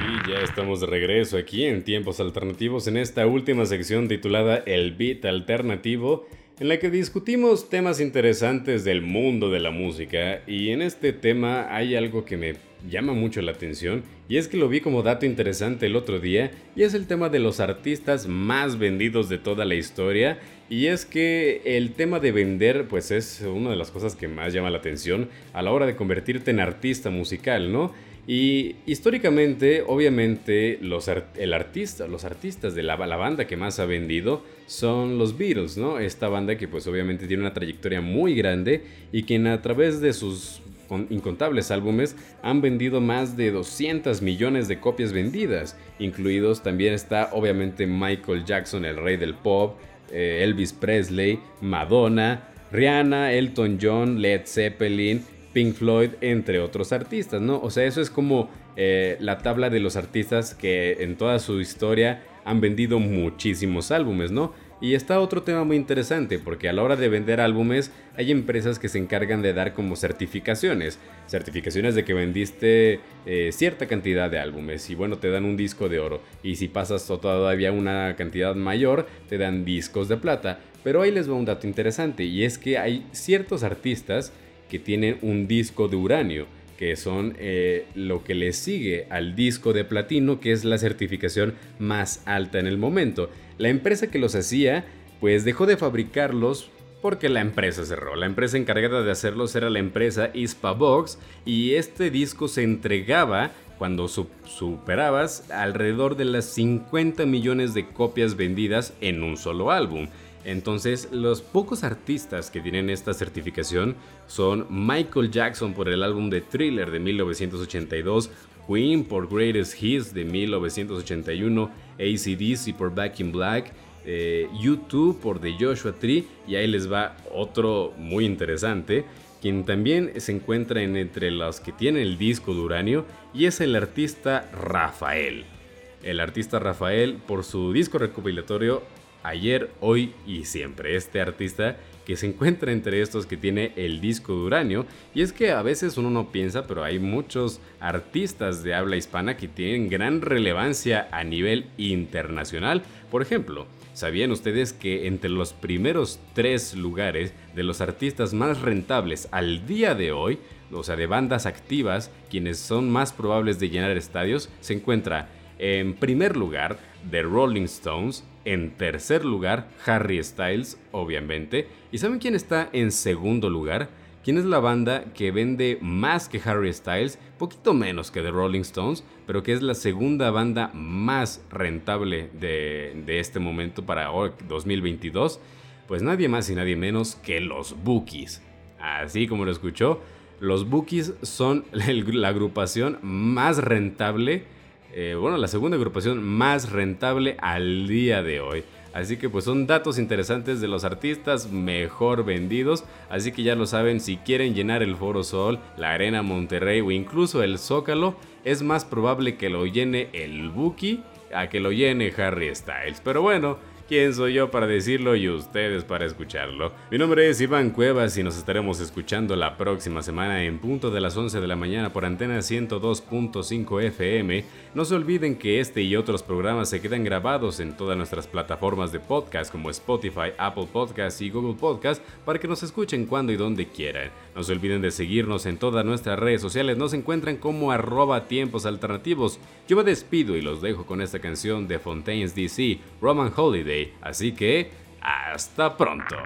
Y ya estamos de regreso aquí en Tiempos Alternativos en esta última sección titulada El Beat Alternativo, en la que discutimos temas interesantes del mundo de la música. Y en este tema hay algo que me llama mucho la atención y es que lo vi como dato interesante el otro día y es el tema de los artistas más vendidos de toda la historia y es que el tema de vender pues es una de las cosas que más llama la atención a la hora de convertirte en artista musical, ¿no? Y históricamente, obviamente, los, el artista, los artistas de la, banda que más ha vendido son los Beatles, ¿no? Esta banda que pues obviamente tiene una trayectoria muy grande y quien a través de sus incontables álbumes han vendido más de 200 millones de copias vendidas, incluidos también está obviamente Michael Jackson, el rey del pop, eh, Elvis Presley, Madonna, Rihanna, Elton John, Led Zeppelin, Pink Floyd, entre otros artistas, ¿no? O sea, eso es como eh, la tabla de los artistas que en toda su historia han vendido muchísimos álbumes, ¿no? Y está otro tema muy interesante, porque a la hora de vender álbumes hay empresas que se encargan de dar como certificaciones. Certificaciones de que vendiste eh, cierta cantidad de álbumes y bueno, te dan un disco de oro. Y si pasas todavía una cantidad mayor, te dan discos de plata. Pero ahí les va un dato interesante y es que hay ciertos artistas que tienen un disco de uranio que son eh, lo que le sigue al disco de platino, que es la certificación más alta en el momento. La empresa que los hacía, pues dejó de fabricarlos porque la empresa cerró. La empresa encargada de hacerlos era la empresa Ispavox y este disco se entregaba cuando superabas alrededor de las 50 millones de copias vendidas en un solo álbum. Entonces, los pocos artistas que tienen esta certificación son Michael Jackson por el álbum de Thriller de 1982, Queen por Greatest Hits de 1981, ACDC por Back in Black, eh, YouTube por The Joshua Tree, y ahí les va otro muy interesante, quien también se encuentra entre los que tienen el disco de uranio, y es el artista Rafael. El artista Rafael por su disco recopilatorio ayer, hoy y siempre. Este artista que se encuentra entre estos que tiene el disco de uranio. Y es que a veces uno no piensa, pero hay muchos artistas de habla hispana que tienen gran relevancia a nivel internacional. Por ejemplo, ¿sabían ustedes que entre los primeros tres lugares de los artistas más rentables al día de hoy, o sea, de bandas activas, quienes son más probables de llenar estadios, se encuentra en primer lugar The Rolling Stones, en tercer lugar, Harry Styles, obviamente. ¿Y saben quién está en segundo lugar? ¿Quién es la banda que vende más que Harry Styles? Poquito menos que The Rolling Stones, pero que es la segunda banda más rentable de, este momento para 2022. Pues nadie más y nadie menos que los Bookies. Así como lo escuchó, los Bookies son la agrupación más rentable eh, bueno, la segunda agrupación más rentable al día de hoy. Así que pues son datos interesantes de los artistas mejor vendidos. Así que ya lo saben, si quieren llenar el Foro Sol, la Arena Monterrey o incluso el Zócalo, es más probable que lo llene el Buki a que lo llene Harry Styles. Pero bueno, ¿Quién soy yo para decirlo y ustedes para escucharlo? Mi nombre es Iván Cuevas y nos estaremos escuchando la próxima semana en punto de las 11 de la mañana por antena 102.5 FM. No se olviden que este y otros programas se quedan grabados en todas nuestras plataformas de podcast como Spotify, Apple Podcasts y Google Podcasts para que nos escuchen cuando y donde quieran. No se olviden de seguirnos en todas nuestras redes sociales, nos encuentran como arroba tiempos alternativos. Yo me despido y los dejo con esta canción de Fontaine's DC, Roman Holiday, así que hasta pronto.